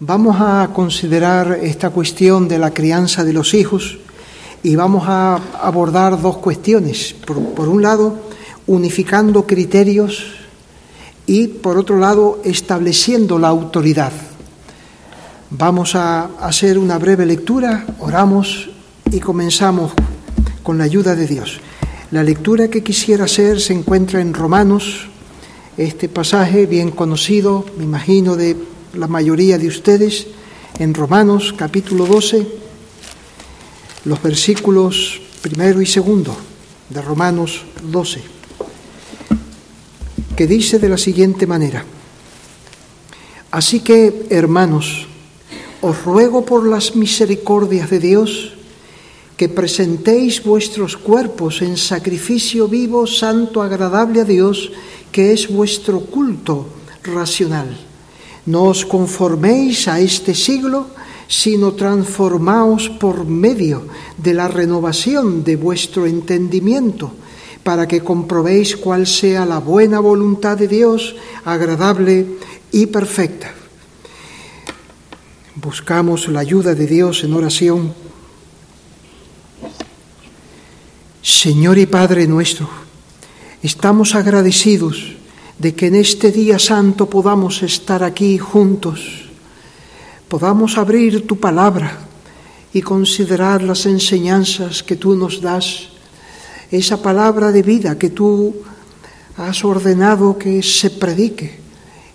Vamos a considerar esta cuestión de la crianza de los hijos y vamos a abordar dos cuestiones. Por, un lado, unificando criterios y por otro lado, estableciendo la autoridad. Vamos a hacer una breve lectura, oramos y comenzamos con la ayuda de Dios. La lectura que quisiera hacer se encuentra en Romanos, este pasaje bien conocido, me imagino, de la mayoría de ustedes en Romanos capítulo 12, los versículos primero y segundo de Romanos 12, que dice de la siguiente manera, Así que, hermanos, os ruego por las misericordias de Dios que presentéis vuestros cuerpos en sacrificio vivo, santo, agradable a Dios, que es vuestro culto racional. No os conforméis a este siglo, sino transformaos por medio de la renovación de vuestro entendimiento, para que comprobéis cuál sea la buena voluntad de Dios, agradable y perfecta. Buscamos la ayuda de Dios en oración. Señor y Padre nuestro, estamos agradecidos de que en este día santo podamos estar aquí juntos, podamos abrir tu palabra y considerar las enseñanzas que tú nos das, esa palabra de vida que tú has ordenado que se predique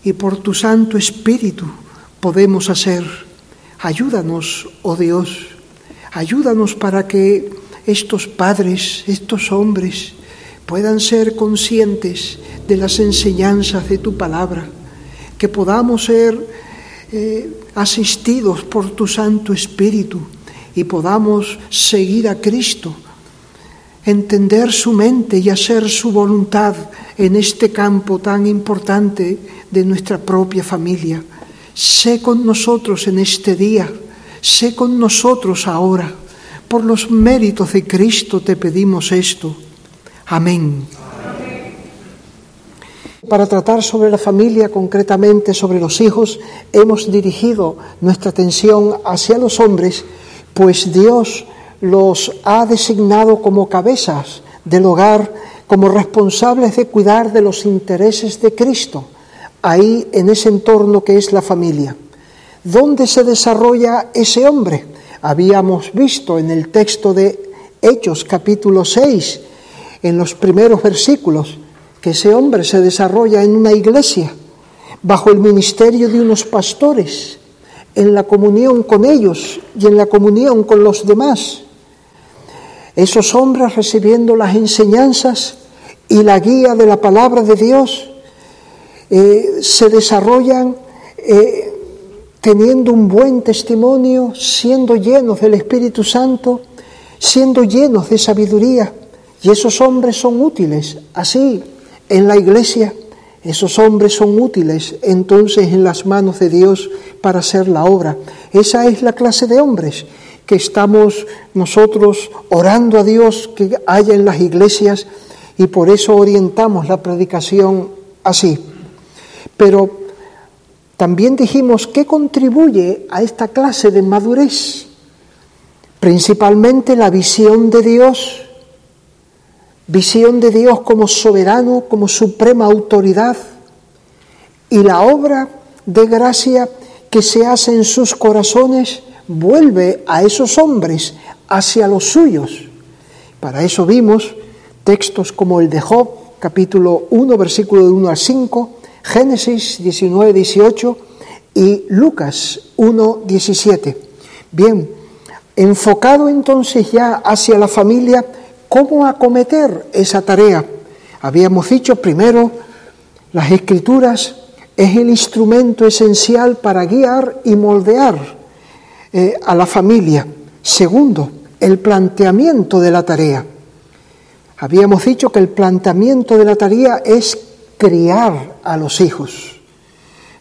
y por tu Santo Espíritu podemos hacer. Ayúdanos, oh Dios, ayúdanos para que estos padres, estos hombres, puedan ser conscientes de las enseñanzas de tu palabra, que podamos ser eh, asistidos por tu Santo Espíritu y podamos seguir a Cristo, entender su mente y hacer su voluntad en este campo tan importante de nuestra propia familia. Sé con nosotros en este día, sé con nosotros ahora. Por los méritos de Cristo te pedimos esto. Amén. Para tratar sobre la familia, concretamente sobre los hijos, hemos dirigido nuestra atención hacia los hombres, pues Dios los ha designado como cabezas del hogar, como responsables de cuidar de los intereses de Cristo, ahí en ese entorno que es la familia. ¿Dónde se desarrolla ese hombre? Habíamos visto en el texto de Hechos capítulo 6, en los primeros versículos, que ese hombre se desarrolla en una iglesia, bajo el ministerio de unos pastores, en la comunión con ellos y en la comunión con los demás. Esos hombres recibiendo las enseñanzas y la guía de la palabra de Dios eh, se desarrollan eh, teniendo un buen testimonio, siendo llenos del Espíritu Santo, siendo llenos de sabiduría. Y esos hombres son útiles así en la iglesia, esos hombres son útiles entonces en las manos de Dios para hacer la obra. Esa es la clase de hombres que estamos nosotros orando a Dios que haya en las iglesias y por eso orientamos la predicación así. Pero también dijimos que contribuye a esta clase de madurez, principalmente la visión de Dios visión de Dios como soberano, como suprema autoridad, y la obra de gracia que se hace en sus corazones vuelve a esos hombres hacia los suyos. Para eso vimos textos como el de Job, capítulo 1, versículo de 1 al 5, Génesis 19, 18 y Lucas 1, 17. Bien, enfocado entonces ya hacia la familia, cómo acometer esa tarea. Habíamos dicho primero, las escrituras es el instrumento esencial para guiar y moldear eh, a la familia. Segundo, el planteamiento de la tarea. Habíamos dicho que el planteamiento de la tarea es criar a los hijos.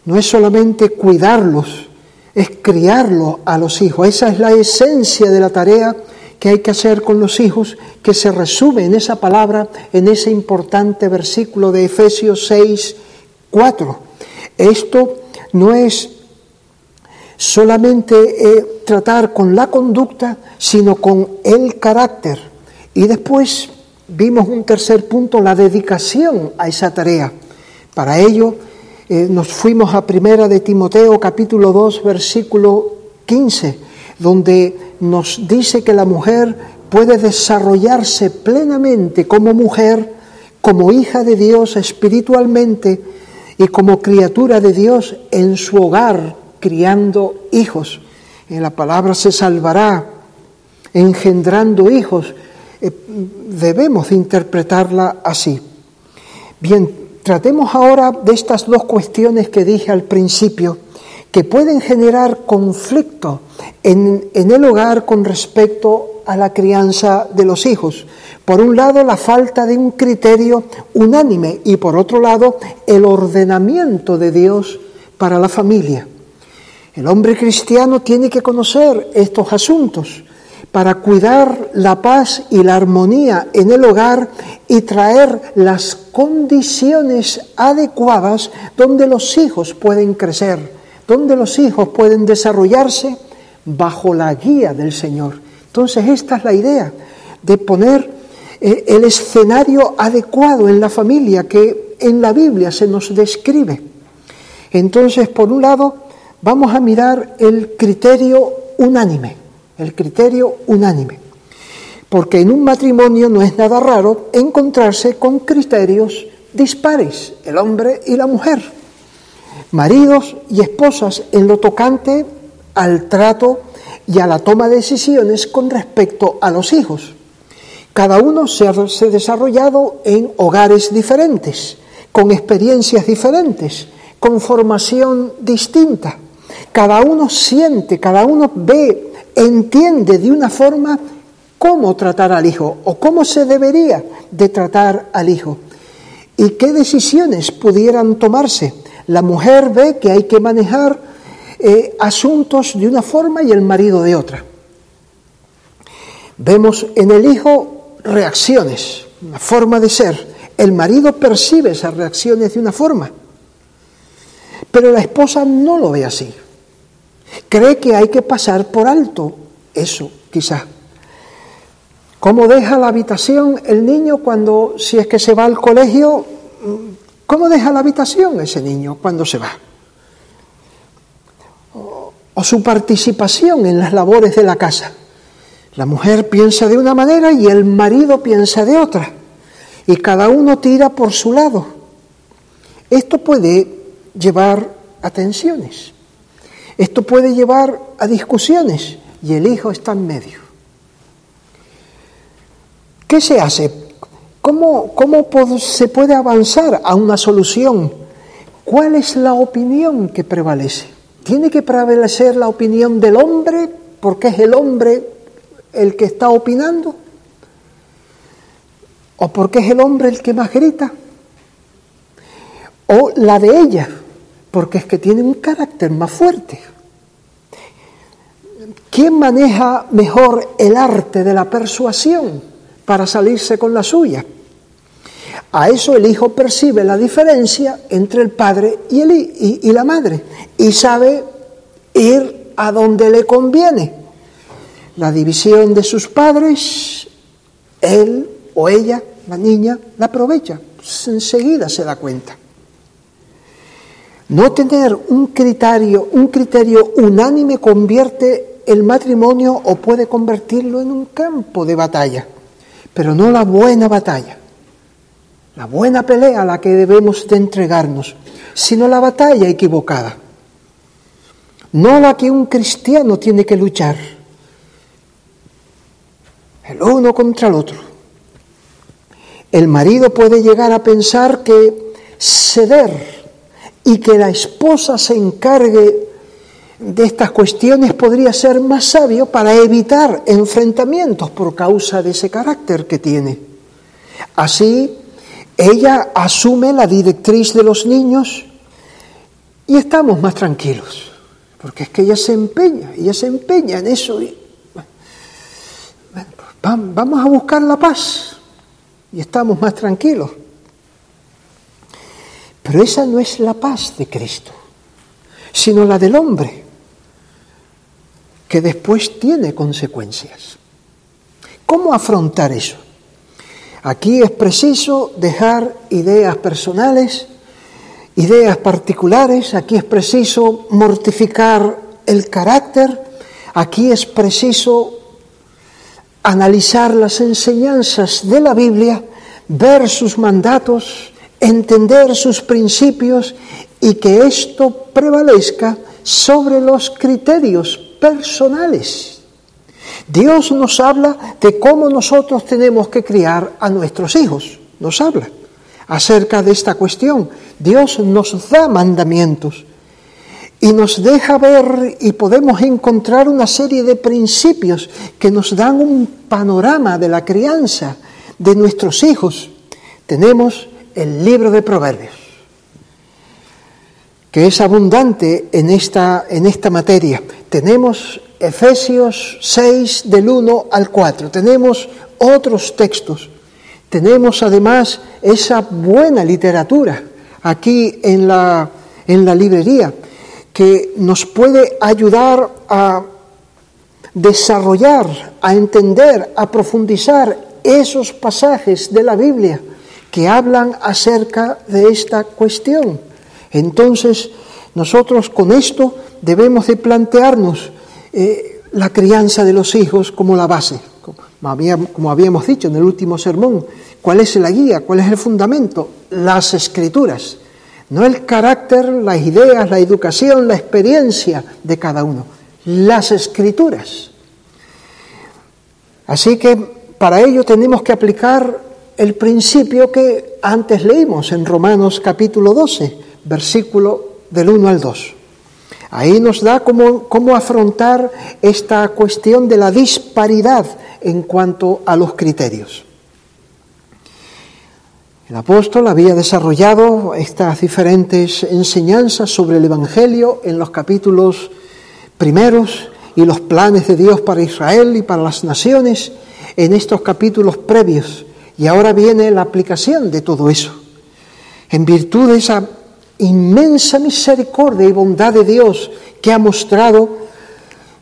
No es solamente cuidarlos, es criarlos a los hijos. Esa es la esencia de la tarea que hay que hacer con los hijos, que se resume en esa palabra, en ese importante versículo de Efesios 6, 4. Esto no es solamente eh, tratar con la conducta, sino con el carácter. Y después vimos un tercer punto, la dedicación a esa tarea. Para ello eh, nos fuimos a Primera de Timoteo capítulo 2 versículo 15, donde nos dice que la mujer puede desarrollarse plenamente como mujer, como hija de Dios espiritualmente y como criatura de Dios en su hogar, criando hijos. En la palabra se salvará, engendrando hijos. Eh, debemos interpretarla así. Bien, tratemos ahora de estas dos cuestiones que dije al principio, que pueden generar conflicto en, en el hogar con respecto a la crianza de los hijos. Por un lado, la falta de un criterio unánime y por otro lado, el ordenamiento de Dios para la familia. El hombre cristiano tiene que conocer estos asuntos para cuidar la paz y la armonía en el hogar y traer las condiciones adecuadas donde los hijos pueden crecer, donde los hijos pueden desarrollarse bajo la guía del Señor. Entonces esta es la idea de poner eh, el escenario adecuado en la familia que en la Biblia se nos describe. Entonces, por un lado, vamos a mirar el criterio unánime, el criterio unánime. Porque en un matrimonio no es nada raro encontrarse con criterios dispares, el hombre y la mujer, maridos y esposas en lo tocante al trato y a la toma de decisiones con respecto a los hijos. Cada uno se ha desarrollado en hogares diferentes, con experiencias diferentes, con formación distinta. Cada uno siente, cada uno ve, entiende de una forma cómo tratar al hijo o cómo se debería de tratar al hijo y qué decisiones pudieran tomarse. La mujer ve que hay que manejar eh, asuntos de una forma y el marido de otra. Vemos en el hijo reacciones, una forma de ser. El marido percibe esas reacciones de una forma, pero la esposa no lo ve así. Cree que hay que pasar por alto eso, quizás. ¿Cómo deja la habitación el niño cuando, si es que se va al colegio, cómo deja la habitación ese niño cuando se va? O, su participación en las labores de la casa. La mujer piensa de una manera y el marido piensa de otra. Y cada uno tira por su lado. Esto puede llevar a tensiones. Esto puede llevar a discusiones y el hijo está en medio. ¿Qué se hace? ¿Cómo, cómo se puede avanzar a una solución? ¿Cuál es la opinión que prevalece? ¿Tiene que prevalecer la opinión del hombre porque es el hombre el que está opinando? ¿O porque es el hombre el que más grita? ¿O la de ella? porque es que tiene un carácter más fuerte. ¿Quién maneja mejor el arte de la persuasión para salirse con la suya? A eso el hijo percibe la diferencia entre el padre y, el, y la madre y sabe ir a donde le conviene. La división de sus padres, él o ella, la niña, la aprovecha, enseguida se da cuenta. No tener un criterio, un criterio unánime convierte el matrimonio o puede convertirlo en un campo de batalla, pero no la buena batalla, la buena pelea a la que debemos de entregarnos, sino la batalla equivocada, no la que un cristiano tiene que luchar, el uno contra el otro. El marido puede llegar a pensar que ceder y que la esposa se encargue de estas cuestiones podría ser más sabio para evitar enfrentamientos por causa de ese carácter que tiene. Así, ella asume la directriz de los niños y estamos más tranquilos, porque es que ella se empeña, ella se empeña en eso. Y, vamos a buscar la paz y estamos más tranquilos. Pero esa no es la paz de Cristo, sino la del hombre. Que después tiene consecuencias. ¿Cómo afrontar eso? Aquí es preciso dejar ideas personales, ideas particulares, aquí es preciso mortificar el carácter, aquí es preciso analizar las enseñanzas de la Biblia, ver sus mandatos, entender sus principios y que esto prevalezca sobre los criterios personales. Dios nos habla de cómo nosotros tenemos que criar a nuestros hijos, nos habla acerca de esta cuestión. Dios nos da mandamientos y nos deja ver y podemos encontrar una serie de principios que nos dan un panorama de la crianza de nuestros hijos. Tenemos el libro de Proverbios, que es abundante en esta, en esta materia. Tenemos Efesios 6 del 1 al 4. Tenemos otros textos. Tenemos además esa buena literatura aquí en la, en la librería que nos puede ayudar a desarrollar, a entender, a profundizar esos pasajes de la Biblia que hablan acerca de esta cuestión. Entonces, nosotros con esto debemos de plantearnos eh, la crianza de los hijos como la base, como habíamos dicho en el último sermón. ¿Cuál es la guía? ¿Cuál es el fundamento? Las escrituras no el carácter, las ideas, la educación, la experiencia de cada uno, las escrituras. Así que para ello tenemos que aplicar el principio que antes leímos en Romanos capítulo 12, versículo del 1 al 2. Ahí nos da cómo, cómo afrontar esta cuestión de la disparidad en cuanto a los criterios. El apóstol había desarrollado estas diferentes enseñanzas sobre el Evangelio en los capítulos primeros y los planes de Dios para Israel y para las naciones en estos capítulos previos. Y ahora viene la aplicación de todo eso. En virtud de esa inmensa misericordia y bondad de Dios que ha mostrado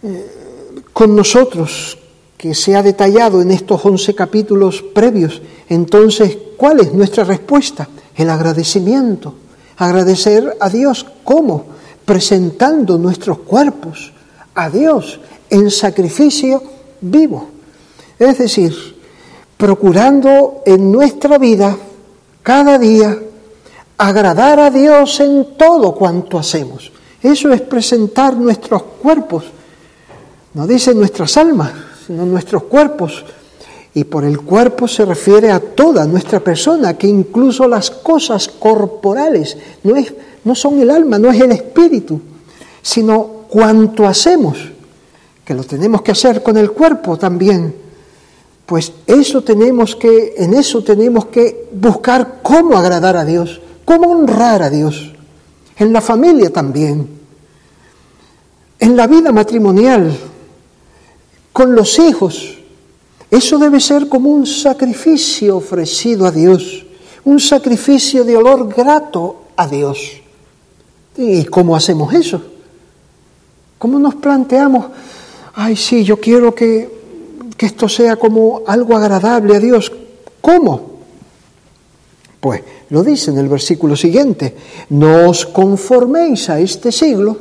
eh, con nosotros, que se ha detallado en estos once capítulos previos, entonces, ¿cuál es nuestra respuesta? El agradecimiento. Agradecer a Dios. ¿Cómo? Presentando nuestros cuerpos a Dios en sacrificio vivo. Es decir, procurando en nuestra vida cada día agradar a Dios en todo cuanto hacemos. Eso es presentar nuestros cuerpos, no dice nuestras almas, sino nuestros cuerpos. Y por el cuerpo se refiere a toda nuestra persona, que incluso las cosas corporales no, no son el alma, no es el espíritu, sino cuanto hacemos, que lo tenemos que hacer con el cuerpo también. Pues eso tenemos que, en eso tenemos que buscar cómo agradar a Dios, cómo honrar a Dios. En la familia también. En la vida matrimonial, con los hijos. Eso debe ser como un sacrificio ofrecido a Dios, un sacrificio de olor grato a Dios. ¿Y cómo hacemos eso? ¿Cómo nos planteamos, ay sí, yo quiero que, que esto sea como algo agradable a Dios? ¿Cómo? Pues lo dice en el versículo siguiente, no os conforméis a este siglo,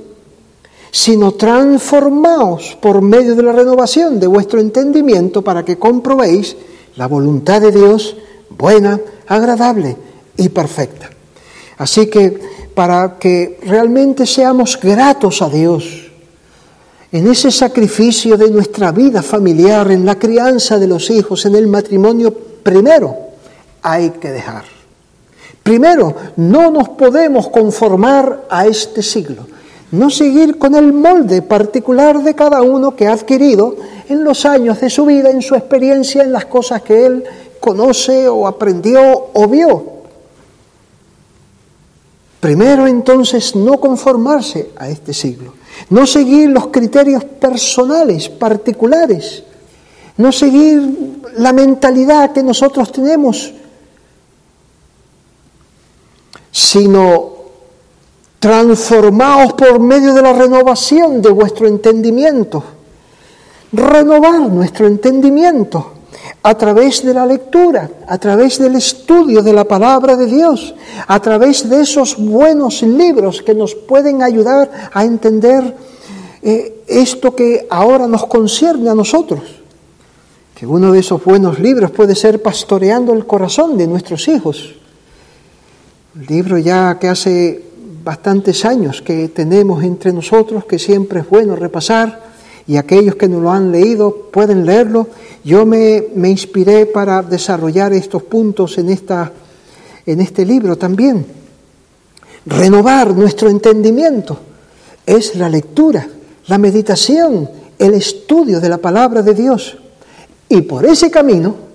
sino transformaos por medio de la renovación de vuestro entendimiento para que comprobéis la voluntad de Dios buena, agradable y perfecta. Así que para que realmente seamos gratos a Dios en ese sacrificio de nuestra vida familiar, en la crianza de los hijos, en el matrimonio, primero hay que dejar. Primero, no nos podemos conformar a este siglo no seguir con el molde particular de cada uno que ha adquirido en los años de su vida, en su experiencia, en las cosas que él conoce o aprendió o vio. Primero entonces no conformarse a este siglo, no seguir los criterios personales, particulares, no seguir la mentalidad que nosotros tenemos, sino transformaos por medio de la renovación de vuestro entendimiento, renovar nuestro entendimiento a través de la lectura, a través del estudio de la palabra de Dios, a través de esos buenos libros que nos pueden ayudar a entender eh, esto que ahora nos concierne a nosotros. Que uno de esos buenos libros puede ser Pastoreando el corazón de nuestros hijos. Libro ya que hace bastantes años que tenemos entre nosotros, que siempre es bueno repasar y aquellos que no lo han leído pueden leerlo. Yo me, me inspiré para desarrollar estos puntos en, esta, en este libro también. Renovar nuestro entendimiento es la lectura, la meditación, el estudio de la palabra de Dios. Y por ese camino,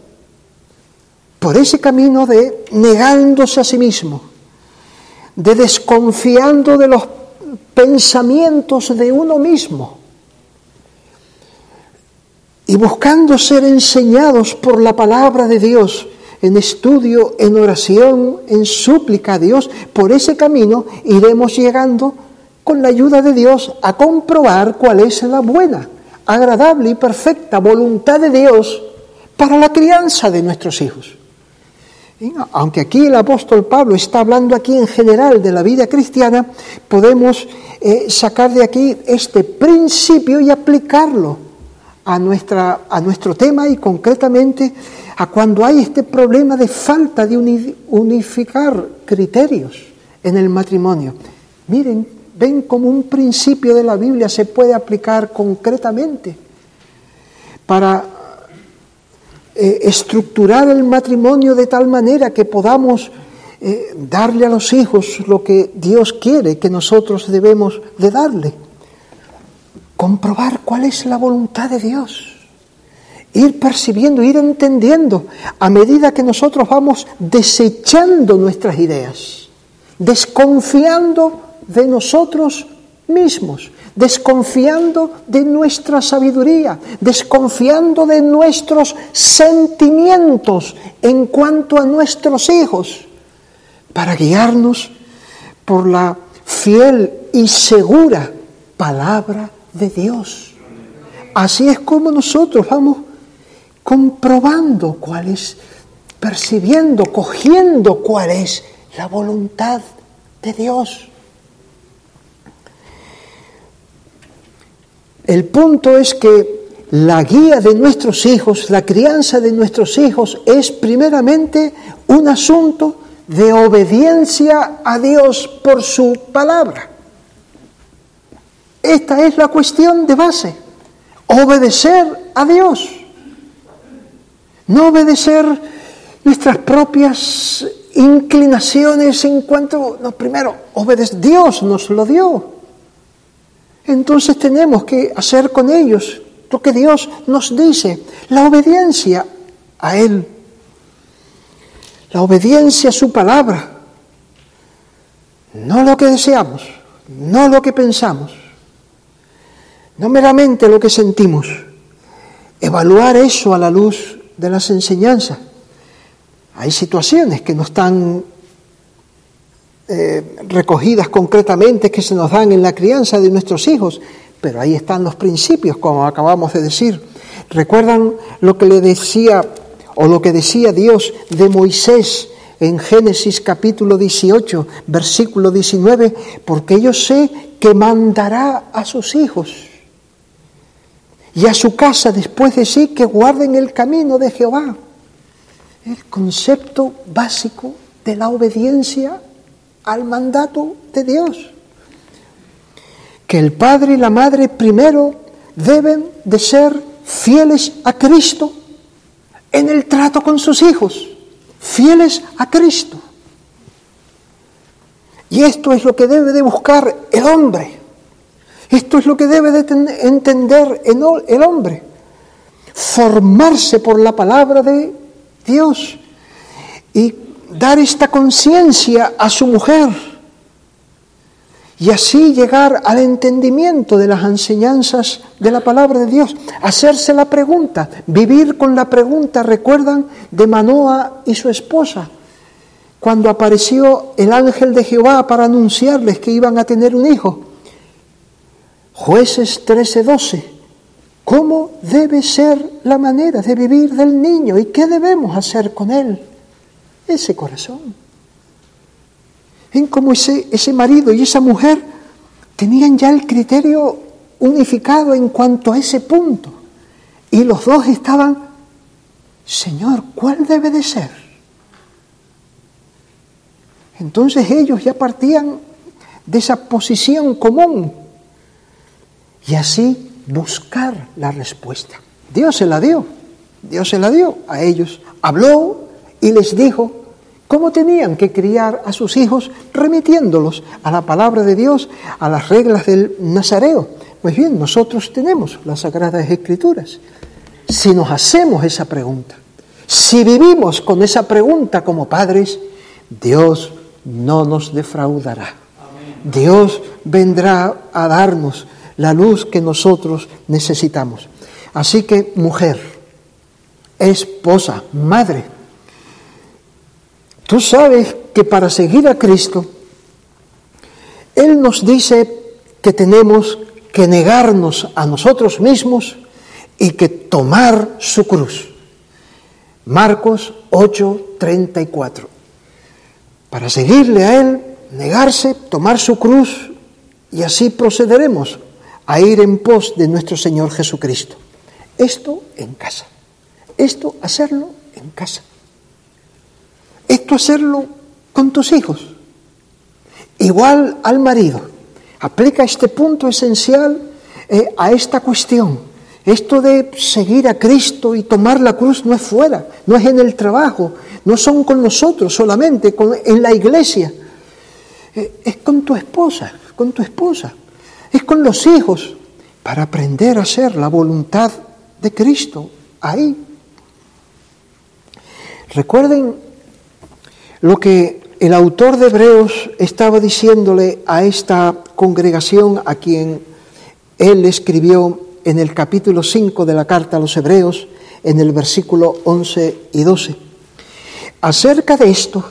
por ese camino de negándose a sí mismo, de desconfiando de los pensamientos de uno mismo, y buscando ser enseñados por la palabra de Dios en estudio, en oración, en súplica a Dios, por ese camino iremos llegando con la ayuda de Dios a comprobar cuál es la buena, agradable y perfecta voluntad de Dios para la crianza de nuestros hijos. Aunque aquí el apóstol Pablo está hablando aquí en general de la vida cristiana, podemos eh, sacar de aquí este principio y aplicarlo a, nuestra, a nuestro tema y concretamente a cuando hay este problema de falta de unificar criterios en el matrimonio. Miren, ven como un principio de la Biblia se puede aplicar concretamente para eh, estructurar el matrimonio de tal manera que podamos eh, darle a los hijos lo que Dios quiere que nosotros debemos de darle. Comprobar cuál es la voluntad de Dios, ir percibiendo, ir entendiendo a medida que nosotros vamos desechando nuestras ideas, desconfiando de nosotros mismos, desconfiando de nuestra sabiduría, desconfiando de nuestros sentimientos en cuanto a nuestros hijos, para guiarnos por la fiel y segura palabra de Dios. Así es como nosotros vamos comprobando cuál es, percibiendo, cogiendo cuál es la voluntad de Dios. El punto es que la guía de nuestros hijos, la crianza de nuestros hijos es primeramente un asunto de obediencia a Dios por su palabra. Esta es la cuestión de base. Obedecer a Dios. No obedecer nuestras propias inclinaciones en cuanto, no, primero, obedecer. Dios nos lo dio. Entonces tenemos que hacer con ellos lo que Dios nos dice, la obediencia a Él, la obediencia a su palabra, no lo que deseamos, no lo que pensamos, no meramente lo que sentimos, evaluar eso a la luz de las enseñanzas. Hay situaciones que no están eh, recogidas concretamente, que se nos dan en la crianza de nuestros hijos, pero ahí están los principios, como acabamos de decir. ¿Recuerdan lo que le decía o lo que decía Dios de Moisés en Génesis capítulo 18, versículo 19? Porque yo sé que mandará a sus hijos y a su casa después de sí que guarden el camino de Jehová. El concepto básico de la obediencia al mandato de Dios. Que el padre y la madre primero deben de ser fieles a Cristo en el trato con sus hijos, fieles a Cristo. Y esto es lo que debe de buscar el hombre esto es lo que debe de entender el hombre. Formarse por la palabra de Dios y dar esta conciencia a su mujer y así llegar al entendimiento de las enseñanzas de la palabra de Dios, hacerse la pregunta, vivir con la pregunta, recuerdan, de Manoa y su esposa, cuando apareció el ángel de Jehová para anunciarles que iban a tener un hijo. Jueces 13:12. cómo debe ser la manera de vivir del niño y qué debemos hacer con él. Ese corazón. En cómo ese, ese marido y esa mujer tenían ya el criterio unificado en cuanto a ese punto. Y los dos estaban, Señor, ¿cuál debe de ser? Entonces ellos ya partían de esa posición común y así buscar la respuesta. Dios se la dio, Dios se la dio a ellos. Habló y les dijo cómo tenían que criar a sus hijos remitiéndolos a la palabra de Dios, a las reglas del Nazareo. Pues bien, nosotros tenemos las Sagradas Escrituras. Si nos hacemos esa pregunta, si vivimos con esa pregunta como padres, Dios no nos defraudará. Dios vendrá a darnos la luz que nosotros necesitamos. Así que, mujer, esposa, madre, tú sabes que para seguir a Cristo, Él nos dice que tenemos que negarnos a nosotros mismos y que tomar su cruz. Marcos 8, 34. Para seguirle a Él, negarse, tomar su cruz y así procederemos a ir en pos de nuestro Señor Jesucristo. Esto en casa. Esto hacerlo en casa. Esto hacerlo con tus hijos. Igual al marido. Aplica este punto esencial eh, a esta cuestión. Esto de seguir a Cristo y tomar la cruz no es fuera, no es en el trabajo, no son con nosotros solamente, en la iglesia. Eh, es con tu esposa, con tu esposa es con los hijos, para aprender a hacer la voluntad de Cristo ahí. Recuerden lo que el autor de Hebreos estaba diciéndole a esta congregación a quien él escribió en el capítulo 5 de la carta a los Hebreos, en el versículo 11 y 12. Acerca de esto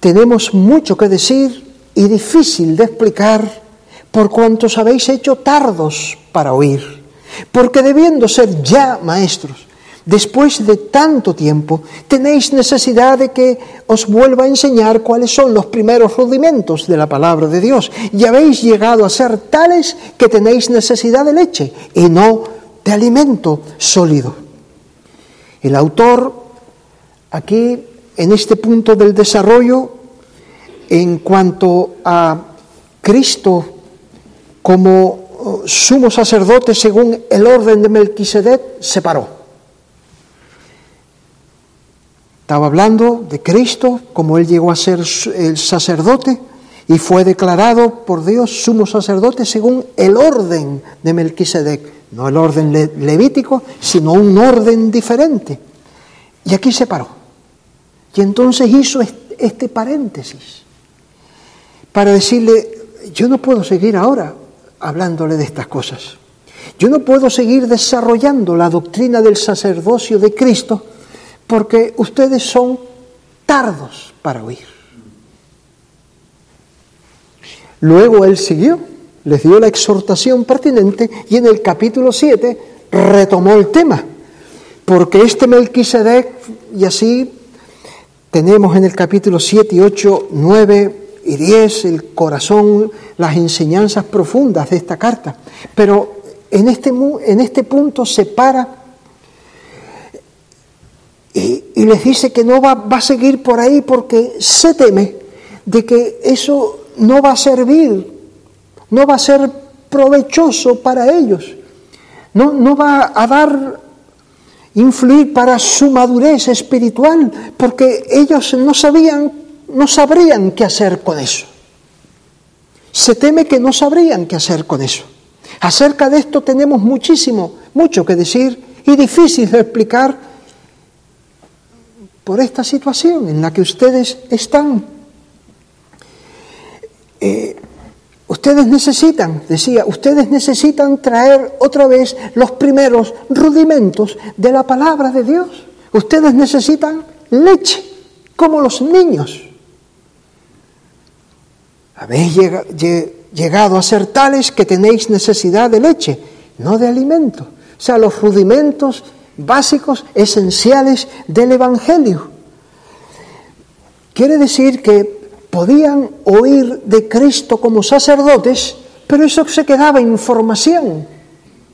tenemos mucho que decir y difícil de explicar por cuantos habéis hecho tardos para oír, porque debiendo ser ya maestros, después de tanto tiempo, tenéis necesidad de que os vuelva a enseñar cuáles son los primeros rudimentos de la palabra de Dios, y habéis llegado a ser tales que tenéis necesidad de leche y no de alimento sólido. El autor, aquí, en este punto del desarrollo, en cuanto a Cristo, como oh, sumo sacerdote según el orden de Melquisedec, se paró. Estaba hablando de Cristo, como él llegó a ser el sacerdote y fue declarado por Dios sumo sacerdote según el orden de Melquisedec, no el orden levítico, sino un orden diferente. Y aquí se paró. Y entonces hizo este paréntesis para decirle, yo no puedo seguir ahora, hablándole de estas cosas. Yo no puedo seguir desarrollando la doctrina del sacerdocio de Cristo porque ustedes son tardos para oír. Luego él siguió, les dio la exhortación pertinente y en el capítulo 7 retomó el tema, porque este Melquisedec, y así tenemos en el capítulo 7 y 8, 9, y 10, el corazón, las enseñanzas profundas de esta carta. Pero en este, en este punto se y, les dice que no va, va, a seguir por ahí porque se teme de que eso no va a servir, no va a ser provechoso para ellos, no, no va a dar influir para su madurez espiritual, porque ellos no sabían no sabrían qué hacer con eso. Se teme que no sabrían qué hacer con eso. Acerca de esto tenemos muchísimo, mucho que decir y difícil de explicar por esta situación en la que ustedes están. Eh, ustedes necesitan, decía, ustedes necesitan traer otra vez los primeros rudimentos de la palabra de Dios. Ustedes necesitan leche, como los niños. Habéis llegado a ser tales que tenéis necesidad de leche, no de alimento, O sea, los rudimentos básicos, esenciales del Evangelio. Quiere decir que podían oír de Cristo como sacerdotes, pero eso se quedaba información,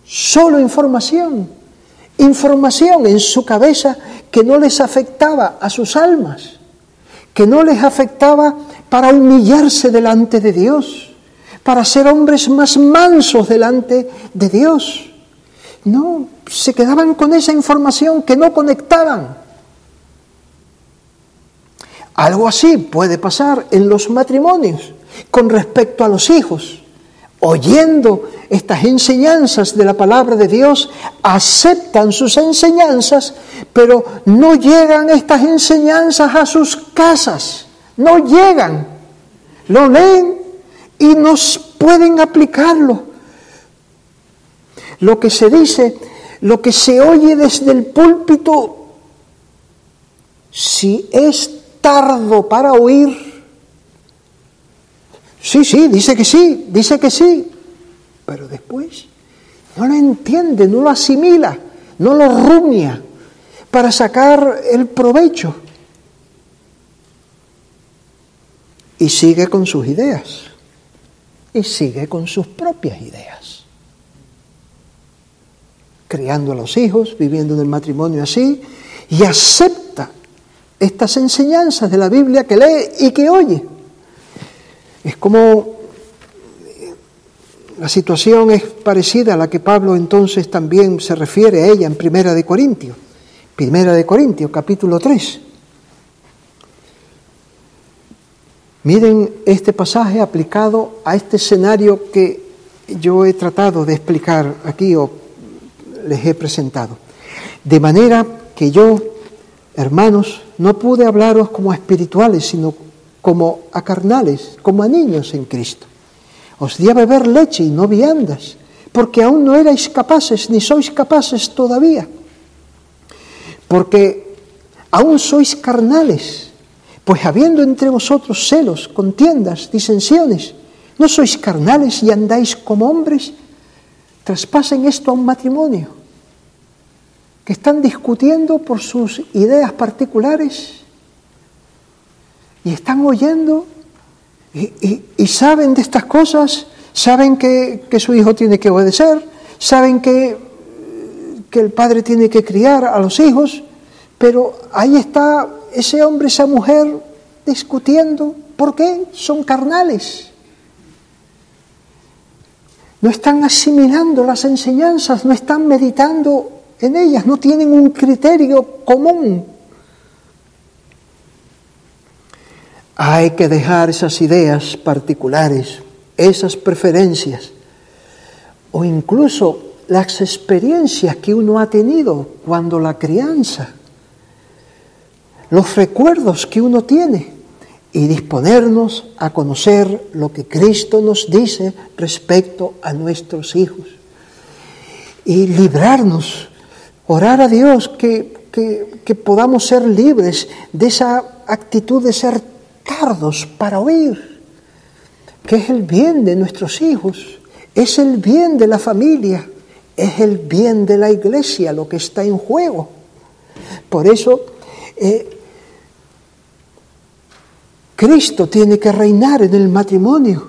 solo información, información en su cabeza que no les afectaba a sus almas, que no les afectaba para humillarse delante de Dios, para ser hombres más mansos delante de Dios. No, se quedaban con esa información que no conectaban. Algo así puede pasar en los matrimonios con respecto a los hijos. Oyendo estas enseñanzas de la palabra de Dios, aceptan sus enseñanzas, pero no llegan estas enseñanzas a sus casas, no llegan. Lo leen y no pueden aplicarlo. Lo que se dice, lo que se oye desde el púlpito, si es tardo para oír, sí, sí, dice que sí, dice que sí, pero después no lo entiende, no lo asimila, no lo rumia para sacar el provecho. Y sigue con sus ideas, y sigue con sus propias ideas criando a los hijos, viviendo en el matrimonio así, y acepta estas enseñanzas de la Biblia que lee y que oye. Es como la situación es parecida a la que Pablo entonces también se refiere a ella en Primera de Corintios, Primera de Corintios, capítulo 3. Miren este pasaje aplicado a este escenario que yo he tratado de explicar aquí o les he presentado. De manera que yo, hermanos, no pude hablaros como a espirituales, sino como a carnales, como a niños en Cristo. Os di a beber leche y no viandas, porque aún no erais capaces, ni sois capaces todavía, porque aún sois carnales, pues habiendo entre vosotros celos, contiendas, disensiones, ¿no sois carnales y andáis como hombres? Traspasen esto a un matrimonio, que están discutiendo por sus ideas particulares y están oyendo y, saben de estas cosas, saben que, su hijo tiene que obedecer, saben que, que el padre tiene que criar a los hijos, pero ahí está ese hombre, esa mujer discutiendo. ¿Por qué? Son carnales no están asimilando las enseñanzas, no están meditando en ellas, no tienen un criterio común. Hay que dejar esas ideas particulares, esas preferencias, o incluso las experiencias que uno ha tenido cuando la crianza, los recuerdos que uno tiene y disponernos a conocer lo que Cristo nos dice respecto a nuestros hijos. Y librarnos, orar a Dios que, que, podamos ser libres de esa actitud de ser tardos para oír, que es el bien de nuestros hijos, es el bien de la familia, es el bien de la iglesia lo que está en juego. Por eso eh, Cristo tiene que reinar en el matrimonio.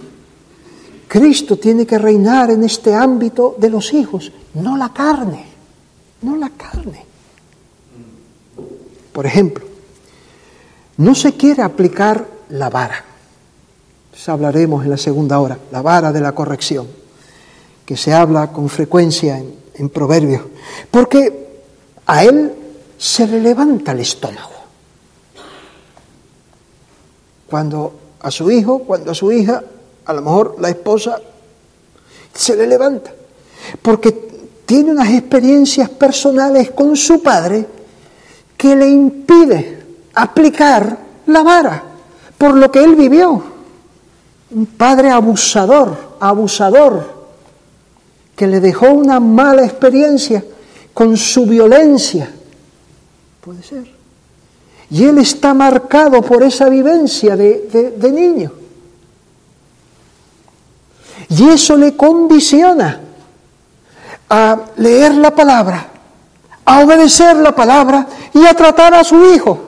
Cristo tiene que reinar en este ámbito de los hijos, no la carne, no la carne. Por ejemplo, no se quiere aplicar la vara. Hablaremos en la segunda hora, la vara de la corrección, que se habla con frecuencia en, en Proverbios, porque a él se le levanta el estómago cuando a su hijo, cuando a su hija, a lo mejor la esposa se le levanta, porque tiene unas experiencias personales con su padre que le impide aplicar la vara por lo que él vivió. Un padre abusador, abusador, que le dejó una mala experiencia con su violencia. Puede ser. Y él está marcado por esa vivencia de, niño. Y eso le condiciona a leer la palabra, a obedecer la palabra y a tratar a su hijo.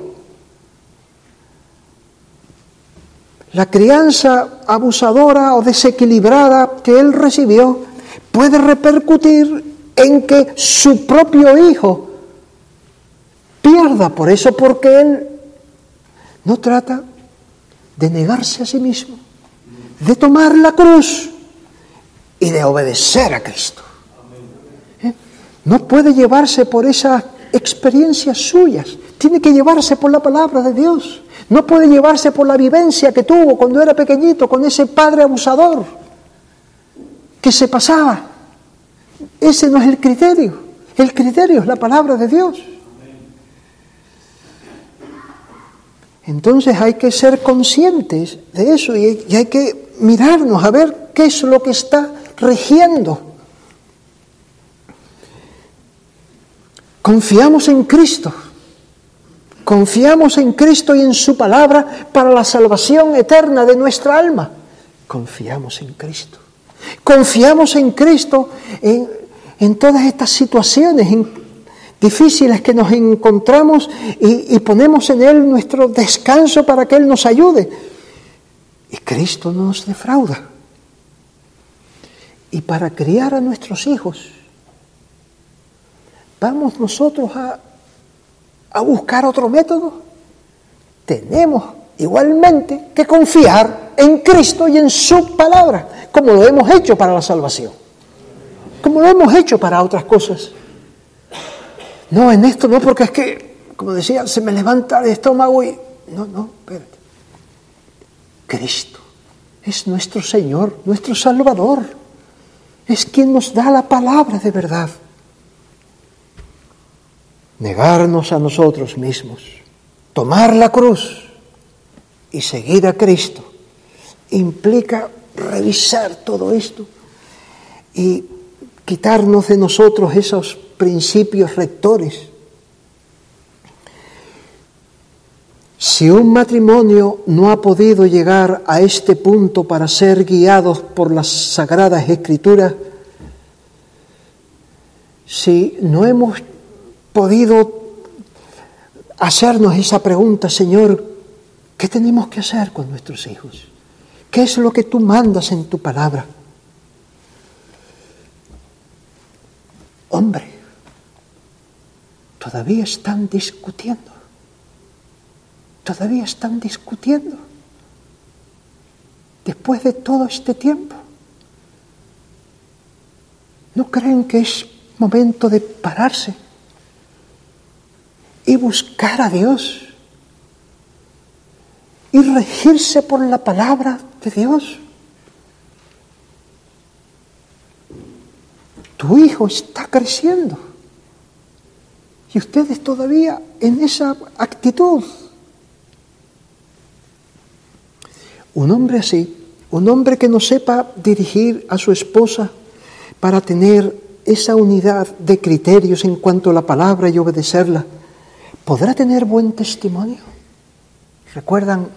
La crianza abusadora o desequilibrada que él recibió puede repercutir en que su propio hijo pierda. Por eso, porque él no trata de negarse a sí mismo, de tomar la cruz y de obedecer a Cristo. ¿Eh? No puede llevarse por esas experiencias suyas, tiene que llevarse por la palabra de Dios. No puede llevarse por la vivencia que tuvo cuando era pequeñito con ese padre abusador que se pasaba. Ese no es el criterio. El criterio es la palabra de Dios. Entonces hay que ser conscientes de eso y hay que mirarnos a ver qué es lo que está rigiendo. Confiamos en Cristo. Confiamos en Cristo y en su palabra para la salvación eterna de nuestra alma. Confiamos en Cristo. Confiamos en Cristo en todas estas situaciones difíciles que nos encontramos y, y ponemos en Él nuestro descanso para que Él nos ayude. Y Cristo no nos defrauda. Y para criar a nuestros hijos, ¿vamos nosotros a, a buscar otro método? Tenemos igualmente que confiar en Cristo y en su palabra, como lo hemos hecho para la salvación, como lo hemos hecho para otras cosas. No, en esto no, porque es que, como decía, se me levanta el estómago y... No, no, espérate. Cristo es nuestro Señor, nuestro Salvador. Es quien nos da la palabra de verdad. Negarnos a nosotros mismos, tomar la cruz y seguir a Cristo implica revisar todo esto y quitarnos de nosotros esos principios rectores. Si un matrimonio no ha podido llegar a este punto para ser guiados por las sagradas escrituras, si no hemos podido hacernos esa pregunta, Señor, ¿qué tenemos que hacer con nuestros hijos? ¿Qué es lo que tú mandas en tu palabra? Hombre, todavía están discutiendo, todavía están discutiendo, después de todo este tiempo. ¿No creen que es momento de pararse y buscar a Dios y regirse por la palabra de Dios? Tu hijo está creciendo y ustedes todavía en esa actitud. Un hombre así, un hombre que no sepa dirigir a su esposa para tener esa unidad de criterios en cuanto a la palabra y obedecerla, ¿podrá tener buen testimonio? ¿Recuerdan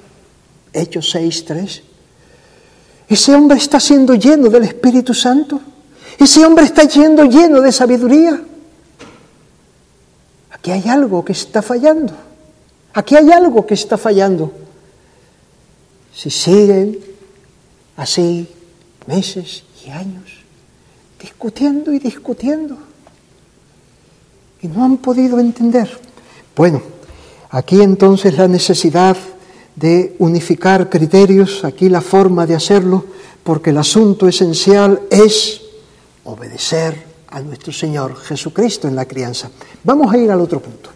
Hechos 6.3? Ese hombre está siendo lleno del Espíritu Santo. Ese hombre está yendo lleno de sabiduría. Aquí hay algo que está fallando. Aquí hay algo que está fallando. Si siguen así meses y años, discutiendo y discutiendo, y no han podido entender. Bueno, aquí entonces la necesidad de unificar criterios, aquí la forma de hacerlo, porque el asunto esencial es obedecer a nuestro Señor Jesucristo en la crianza. Vamos a ir al otro punto.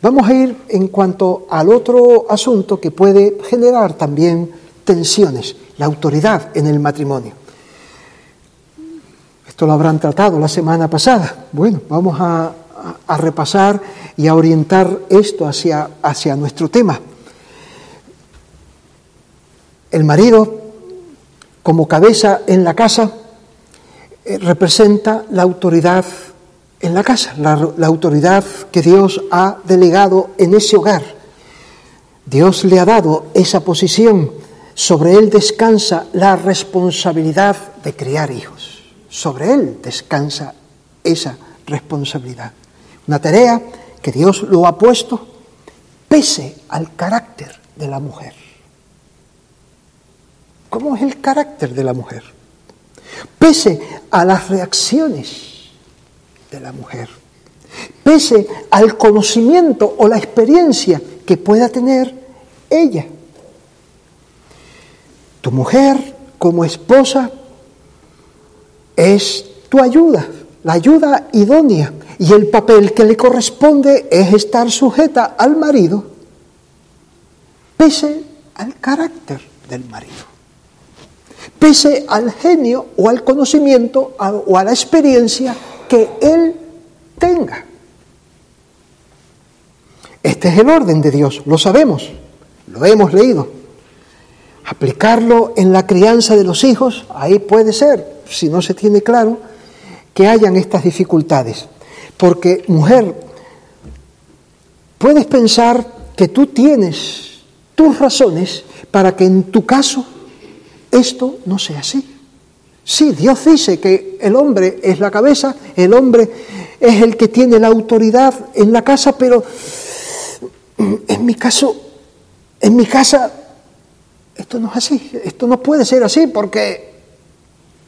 Vamos a ir en cuanto al otro asunto que puede generar también tensiones, la autoridad en el matrimonio. Esto lo habrán tratado la semana pasada. Bueno, vamos a, repasar y a orientar esto hacia, hacia nuestro tema. El marido, como cabeza en la casa, eh, representa la autoridad en la casa, la, la, autoridad que Dios ha delegado en ese hogar. Dios le ha dado esa posición, sobre él descansa la responsabilidad de criar hijos, sobre él descansa esa responsabilidad. Una tarea que Dios lo ha puesto pese al carácter de la mujer. ¿Cómo es el carácter de la mujer? Pese a las reacciones de la mujer, pese al conocimiento o la experiencia que pueda tener ella. Tu mujer como esposa es tu ayuda, la ayuda idónea. Y el papel que le corresponde es estar sujeta al marido, pese al carácter del marido, pese al genio o al conocimiento o a la experiencia que él tenga. Este es el orden de Dios, lo sabemos, lo hemos leído. Aplicarlo en la crianza de los hijos, ahí puede ser, si no se tiene claro, que hayan estas dificultades. Porque, mujer, puedes pensar que tú tienes tus razones para que en tu caso esto no sea así. Sí, Dios dice que el hombre es la cabeza, el hombre es el que tiene la autoridad en la casa, pero en mi caso, en mi casa, esto no es así, esto no puede ser así porque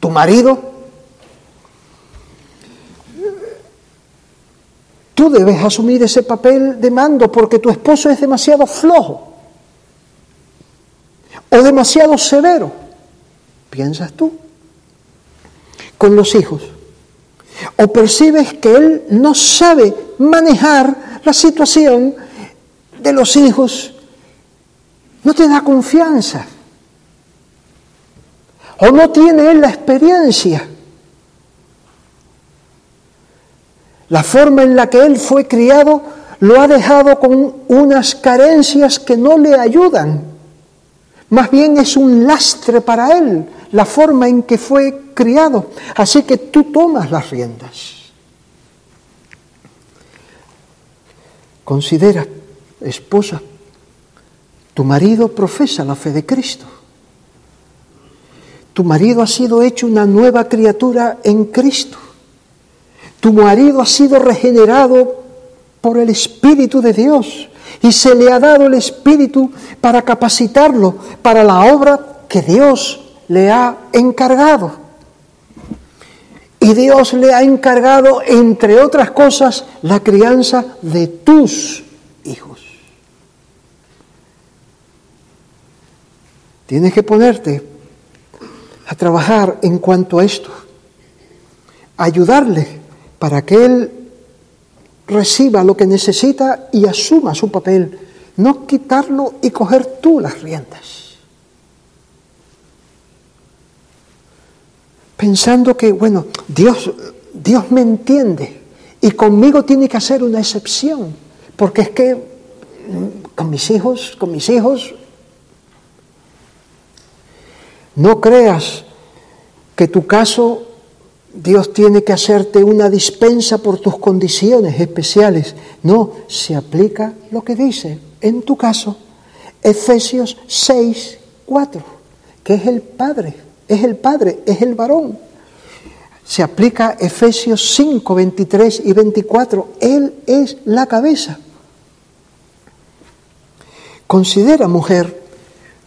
tu marido Tú debes asumir ese papel de mando porque tu esposo es demasiado flojo o demasiado severo. ¿Piensas tú? Con los hijos. O percibes que él no sabe manejar la situación de los hijos. No te da confianza. O no tiene él la experiencia La forma en la que él fue criado lo ha dejado con unas carencias que no le ayudan. Más bien es un lastre para él la forma en que fue criado. Así que tú tomas las riendas. Considera, esposa, tu marido profesa la fe de Cristo. Tu marido ha sido hecho una nueva criatura en Cristo. Tu marido ha sido regenerado por el Espíritu de Dios y se le ha dado el Espíritu para capacitarlo para la obra que Dios le ha encargado. Y Dios le ha encargado, entre otras cosas, la crianza de tus hijos. Tienes que ponerte a trabajar en cuanto a esto, ayudarle para que Él reciba lo que necesita y asuma su papel, no quitarlo y coger tú las riendas. Pensando que, bueno, Dios, Dios me entiende y conmigo tiene que hacer una excepción, porque es que mm, con mis hijos, con mis hijos, no creas que tu caso Dios tiene que hacerte una dispensa por tus condiciones especiales. No, se aplica lo que dice, en tu caso, Efesios 6, 4, que es el Padre, es el Padre, es el varón. Se aplica Efesios 5, 23 y 24, Él es la cabeza. Considera, mujer,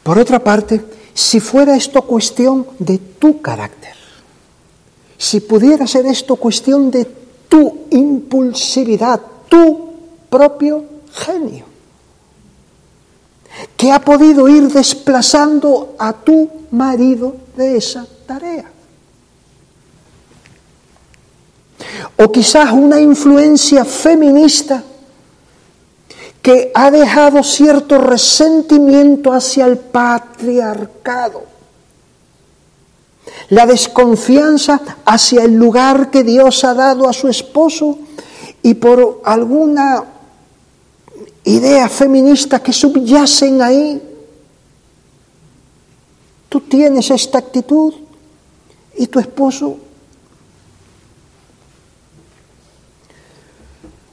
por otra parte, si fuera esto cuestión de tu carácter si pudiera ser esto cuestión de tu impulsividad, tu propio genio, que ha podido ir desplazando a tu marido de esa tarea. O quizás una influencia feminista que ha dejado cierto resentimiento hacia el patriarcado la desconfianza hacia el lugar que Dios ha dado a su esposo y por alguna idea feminista que subyacen ahí. Tú tienes esta actitud y tu esposo.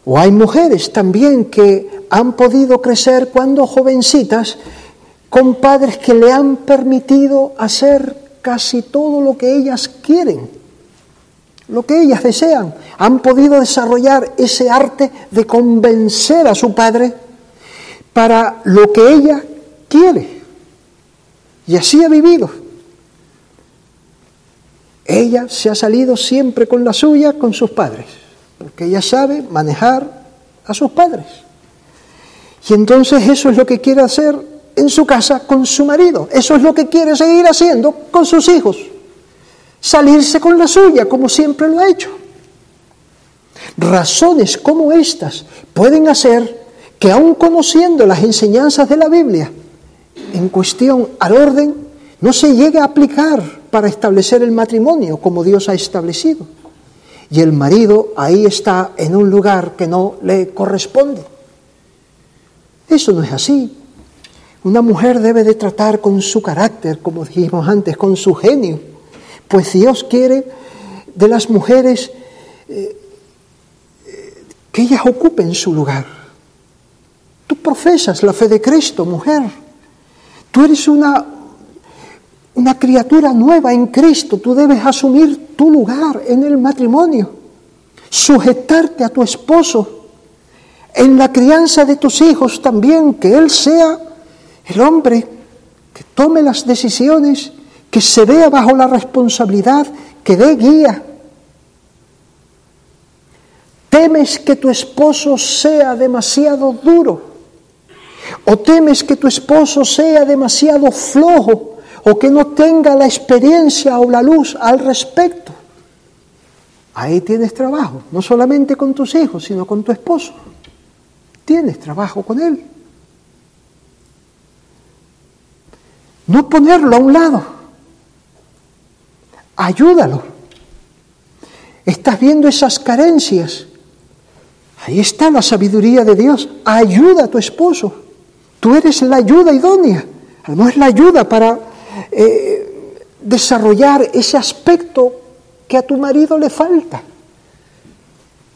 O hay mujeres también que han podido crecer cuando jovencitas con padres que le han permitido hacer casi todo lo que ellas quieren. lo que ellas desean. Han podido desarrollar ese arte de convencer a su padre para lo que ella quiere. Y así ha vivido. Ella se ha salido siempre con la suya, con sus padres, porque ella sabe manejar a sus padres. Y entonces eso es lo que quiere hacer en su casa con su marido. Eso es lo que quiere seguir haciendo con sus hijos. Salirse con la suya, como siempre lo ha hecho. Razones como estas pueden hacer que aun conociendo las enseñanzas de la Biblia en cuestión al orden, no se llegue a aplicar para establecer el matrimonio como Dios ha establecido. Y el marido ahí está en un lugar que no le corresponde. Eso no es así. Una mujer debe de tratar con su carácter, como dijimos antes, con su genio, pues Dios quiere de las mujeres eh, que ellas ocupen su lugar. Tú profesas la fe de Cristo, mujer. Tú eres una, una criatura nueva en Cristo. Tú debes asumir tu lugar en el matrimonio, sujetarte a tu esposo, en la crianza de tus hijos también, que Él sea el hombre que tome las decisiones, que se vea bajo la responsabilidad, que dé guía. ¿Temes que tu esposo sea demasiado duro? ¿O temes que tu esposo sea demasiado flojo o que no tenga la experiencia o la luz al respecto? Ahí tienes trabajo, no solamente con tus hijos, sino con tu esposo. Tienes trabajo con él. No ponerlo a un lado. Ayúdalo. Estás viendo esas carencias. Ahí está la sabiduría de Dios. Ayuda a tu esposo. Tú eres la ayuda idónea. No es la ayuda para eh, desarrollar ese aspecto que a tu marido le falta.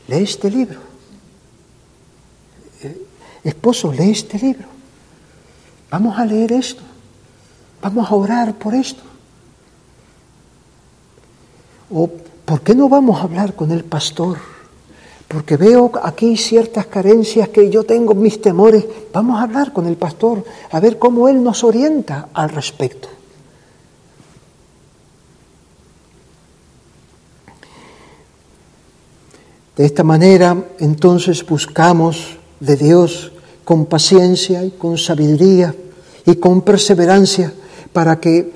Lee este libro. Eh, esposo, lee este libro. Vamos a leer esto. Vamos a orar por esto. ¿O por qué no vamos a hablar con el pastor? Porque veo aquí ciertas carencias que yo tengo, mis temores. Vamos a hablar con el pastor, a ver cómo él nos orienta al respecto. De esta manera, entonces, buscamos de Dios con paciencia y con sabiduría y con perseverancia para que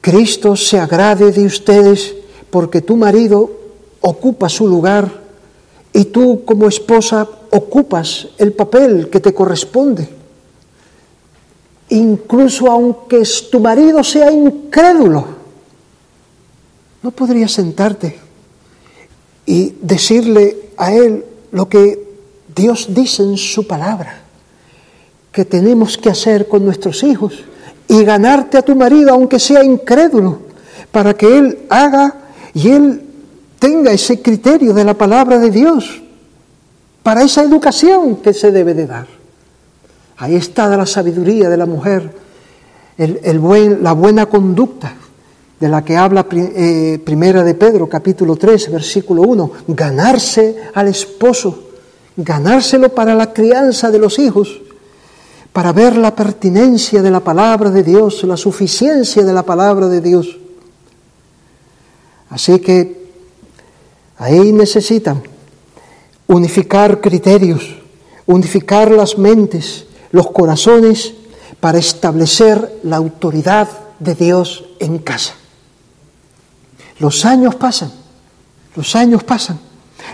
Cristo se agrade de ustedes porque tu marido ocupa su lugar y tú como esposa ocupas el papel que te corresponde. Incluso aunque tu marido sea incrédulo, no podrías sentarte y decirle a él lo que Dios dice en su palabra, que tenemos que hacer con nuestros hijos y ganarte a tu marido, aunque sea incrédulo, para que él haga y él tenga ese criterio de la palabra de Dios, para esa educación que se debe de dar. Ahí está la sabiduría de la mujer, la buena conducta de la que habla eh, Primera de Pedro, capítulo 3, versículo 1, ganarse al esposo, ganárselo para la crianza de los hijos, para ver la pertinencia de la palabra de Dios, la suficiencia de la palabra de Dios. Así que ahí necesitan unificar criterios, unificar las mentes, los corazones, para establecer la autoridad de Dios en casa. Los años pasan, los años pasan.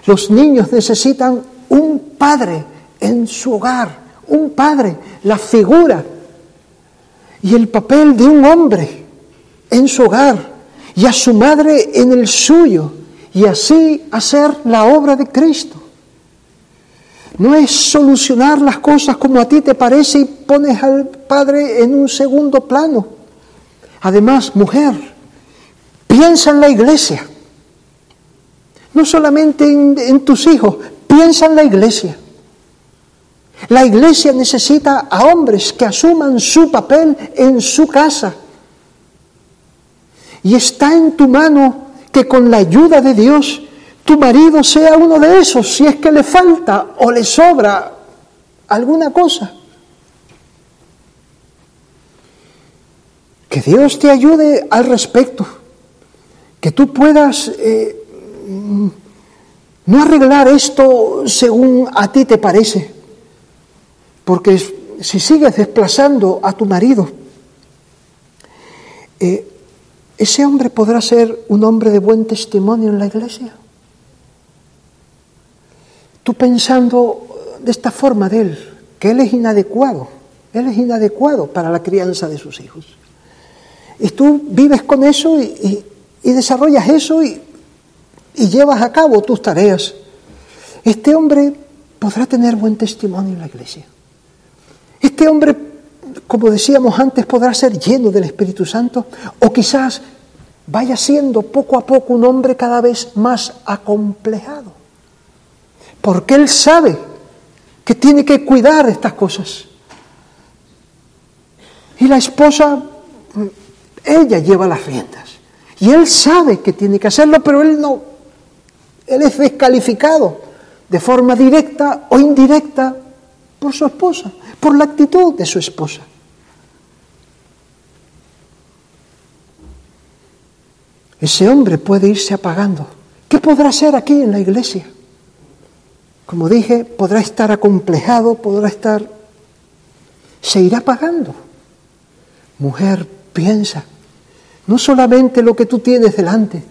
Los niños necesitan un padre en su hogar un padre, la figura y el papel de un hombre en su hogar y a su madre en el suyo y así hacer la obra de Cristo. No es solucionar las cosas como a ti te parece y pones al padre en un segundo plano. Además, mujer, piensa en la iglesia. No solamente en, tus hijos, piensa en la iglesia. La iglesia necesita a hombres que asuman su papel en su casa. Y está en tu mano que con la ayuda de Dios tu marido sea uno de esos, si es que le falta o le sobra alguna cosa. Que Dios te ayude al respecto, que tú puedas eh, no arreglar esto según a ti te parece, porque si sigues desplazando a tu marido, eh, ese hombre podrá ser un hombre de buen testimonio en la iglesia. Tú pensando de esta forma de él, que él es inadecuado, él es inadecuado para la crianza de sus hijos. Y tú vives con eso y, desarrollas eso y, y llevas a cabo tus tareas. Este hombre podrá tener buen testimonio en la iglesia. Este hombre como decíamos antes, podrá ser lleno del Espíritu Santo o quizás vaya siendo poco a poco un hombre cada vez más acomplejado. Porque él sabe que tiene que cuidar estas cosas. Y la esposa, ella lleva las riendas. Y él sabe que tiene que hacerlo, pero él no. Él es descalificado de forma directa o indirecta por su esposa, por la actitud de su esposa. Ese hombre puede irse apagando. ¿Qué podrá ser aquí en la iglesia? Como dije, podrá estar acomplejado, podrá estar... Se irá apagando. Mujer, piensa, no solamente lo que tú tienes delante,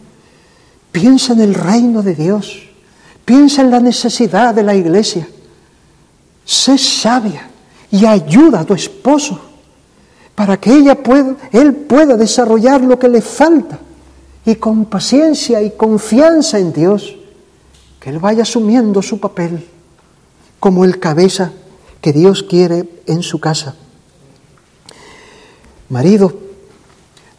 piensa en el reino de Dios, piensa en la necesidad de la iglesia, sé sabia y ayuda a tu esposo para que ella pueda, él pueda desarrollar lo que le falta y con paciencia y confianza en Dios, que él vaya asumiendo su papel como el cabeza que Dios quiere en su casa. Marido,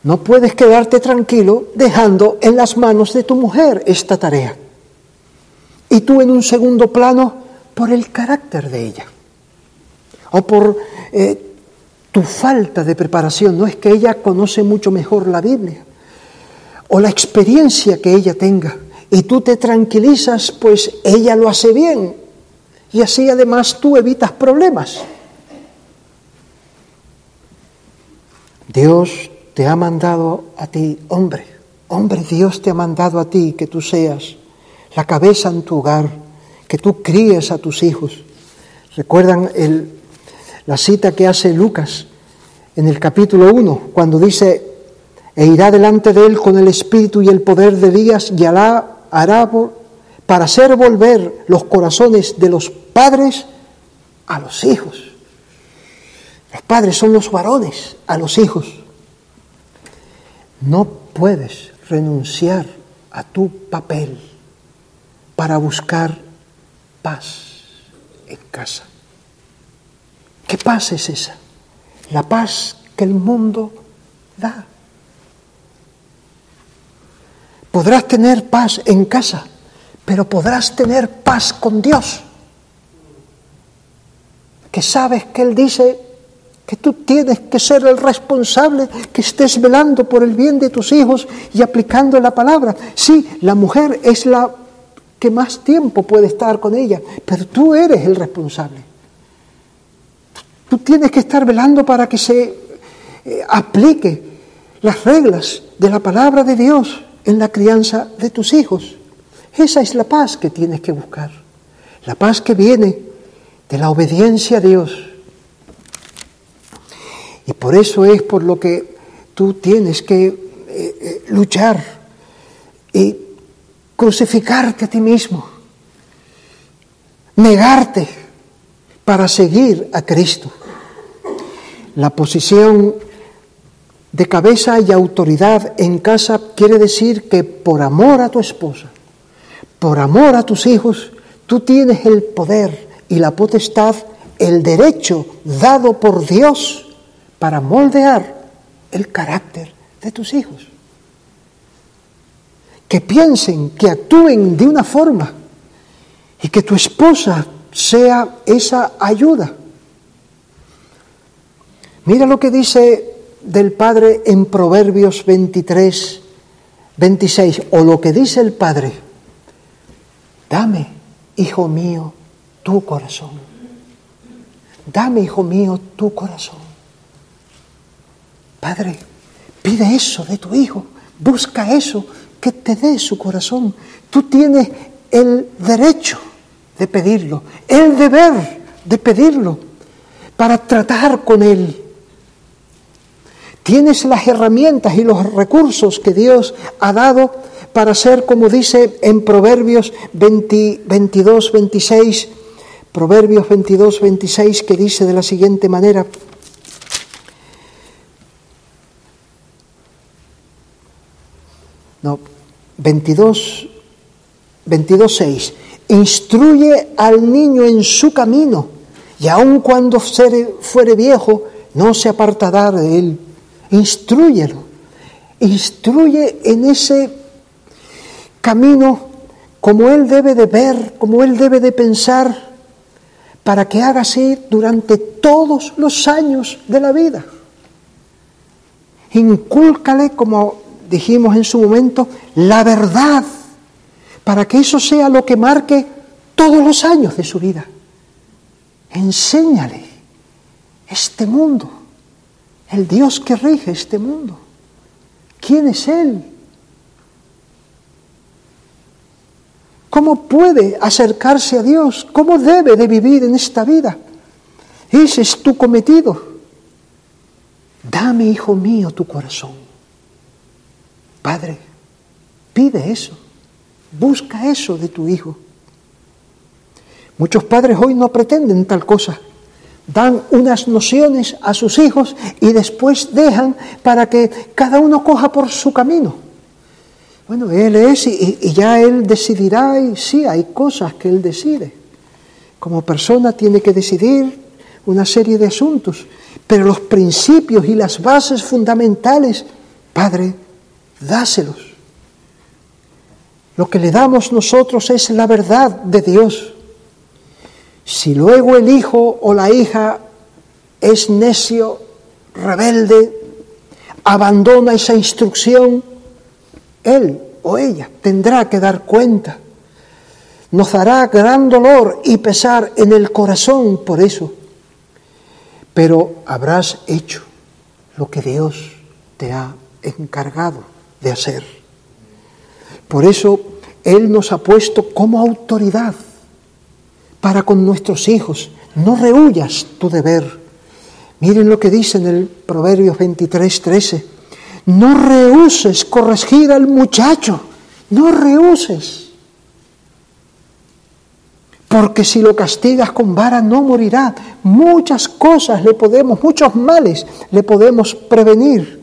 no puedes quedarte tranquilo dejando en las manos de tu mujer esta tarea. Y tú en un segundo plano por el carácter de ella o por eh, tu falta de preparación. No es que ella conoce mucho mejor la Biblia o la experiencia que ella tenga y tú te tranquilizas, pues ella lo hace bien y así además tú evitas problemas. Dios te ha mandado a ti, hombre, hombre, Dios te ha mandado a ti que tú seas la cabeza en tu hogar que tú críes a tus hijos. ¿Recuerdan el, la cita que hace Lucas en el capítulo 1, cuando dice, e irá delante de él con el espíritu y el poder de días y hará, hará para hacer volver los corazones de los padres a los hijos. Los padres son los varones a los hijos. No puedes renunciar a tu papel para buscar paz en casa. ¿Qué paz es esa? La paz que el mundo da. Podrás tener paz en casa, pero podrás tener paz con Dios. Que sabes que Él dice que tú tienes que ser el responsable, que estés velando por el bien de tus hijos y aplicando la palabra. Sí, la mujer es la que más tiempo puede estar con ella, pero tú eres el responsable. Tú tienes que estar velando para que se eh, aplique las reglas de la palabra de Dios en la crianza de tus hijos. Esa es la paz que tienes que buscar. La paz que viene de la obediencia a Dios. Y por eso es por lo que tú tienes que eh, eh, luchar y crucificarte a ti mismo, negarte para seguir a Cristo. La posición de cabeza y autoridad en casa quiere decir que por amor a tu esposa, por amor a tus hijos, tú tienes el poder y la potestad, el derecho dado por Dios para moldear el carácter de tus hijos que piensen, que actúen de una forma y que tu esposa sea esa ayuda. Mira lo que dice del Padre en Proverbios 23, 26, o lo que dice el Padre Dame, hijo mío, tu corazón. Dame, hijo mío, tu corazón. Padre, pide eso de tu hijo. Busca eso, que te dé su corazón. Tú tienes el derecho de pedirlo, el deber de pedirlo para tratar con él. Tienes las herramientas y los recursos que Dios ha dado para ser, como dice en Proverbios 22, 26, Proverbios 22, 26, que dice de la siguiente manera, no, 22, 22, 6, instruye al niño en su camino, y aun cuando fuere viejo, no se apartará de él. Instruyelo, instruye en ese camino como él debe de ver, como él debe de pensar, para que haga así durante todos los años de la vida. Incúlcale, como dijimos en su momento, la verdad, para que eso sea lo que marque todos los años de su vida. Enséñale este mundo, el Dios que rige este mundo. ¿Quién es Él? ¿Cómo puede acercarse a Dios? ¿Cómo debe de vivir en esta vida? Ese es tu cometido. Dame, hijo mío, tu corazón. Padre, pide eso. Busca eso de tu hijo. Muchos padres hoy no pretenden tal cosa. Dan unas nociones a sus hijos y después dejan para que cada uno coja por su camino. Bueno, Él es y, ya Él decidirá y sí, hay cosas que Él decide. Como persona tiene que decidir una serie de asuntos, pero los principios y las bases fundamentales, Padre, dáselos. Lo que le damos nosotros es la verdad de Dios. Si luego el hijo o la hija es necio, rebelde, abandona esa instrucción, él o ella tendrá que dar cuenta. Nos dará gran dolor y pesar en el corazón por eso. Pero habrás hecho lo que Dios te ha encargado de hacer. Por eso Él nos ha puesto como autoridad para con nuestros hijos. No rehuyas tu deber. Miren lo que dice en el Proverbios 23, 13 no rehuses corregir al muchacho, no rehuses. Porque si lo castigas con vara no morirá. Muchas cosas le podemos, muchos males le podemos prevenir.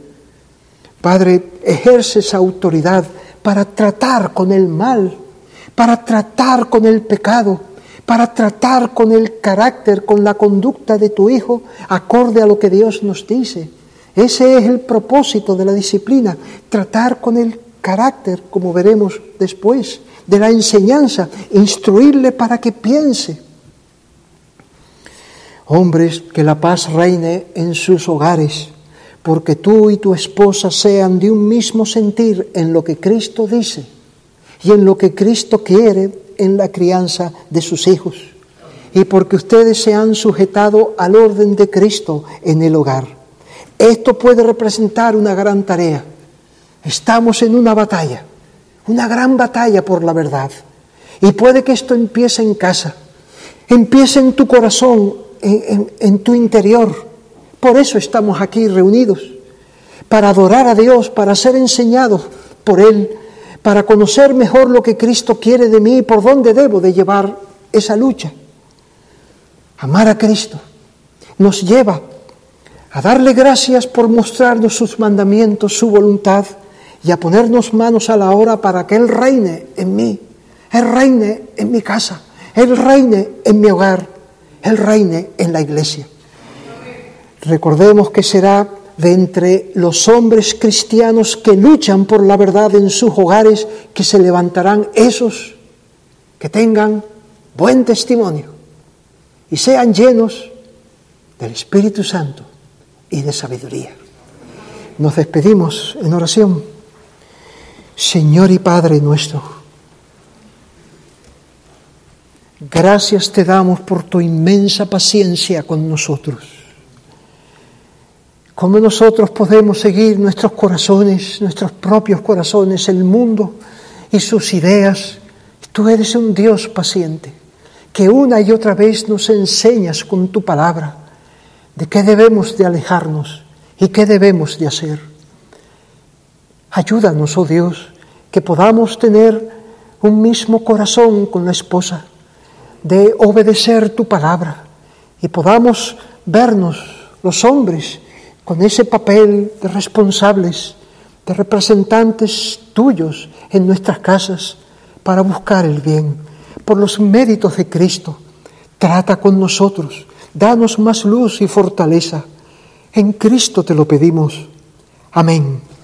Padre, ejerce esa autoridad para tratar con el mal, para tratar con el pecado, para tratar con el carácter, con la conducta de tu hijo, acorde a lo que Dios nos dice. Ese es el propósito de la disciplina, tratar con el carácter, como veremos después, de la enseñanza, instruirle para que piense. Hombres, que la paz reine en sus hogares, porque tú y tu esposa sean de un mismo sentir en lo que Cristo dice y en lo que Cristo quiere en la crianza de sus hijos, y porque ustedes se han sujetado al orden de Cristo en el hogar. Esto puede representar una gran tarea. Estamos en una batalla, una gran batalla por la verdad. Y puede que esto empiece en casa, empiece en tu corazón, en, tu interior. Por eso estamos aquí reunidos, para adorar a Dios, para ser enseñados por Él, para conocer mejor lo que Cristo quiere de mí y por dónde debo de llevar esa lucha. Amar a Cristo nos lleva a darle gracias por mostrarnos sus mandamientos, su voluntad, y a ponernos manos a la obra para que Él reine en mí, Él reine en mi casa, Él reine en mi hogar, Él reine en la iglesia. Recordemos que será de entre los hombres cristianos que luchan por la verdad en sus hogares que se levantarán esos que tengan buen testimonio y sean llenos del Espíritu Santo y de sabiduría. Nos despedimos en oración. Señor y Padre nuestro, Gracias te damos por tu inmensa paciencia con nosotros. ¿Cómo nosotros podemos seguir nuestros corazones, nuestros propios corazones, el mundo y sus ideas? Tú eres un Dios paciente, que una y otra vez nos enseñas con tu palabra de qué debemos de alejarnos y qué debemos de hacer. Ayúdanos, oh Dios, que podamos tener un mismo corazón con la esposa, de obedecer tu palabra y podamos vernos los hombres con ese papel de responsables, de representantes tuyos en nuestras casas para buscar el bien. Por los méritos de Cristo, trata con nosotros, danos más luz y fortaleza. En Cristo te lo pedimos. Amén.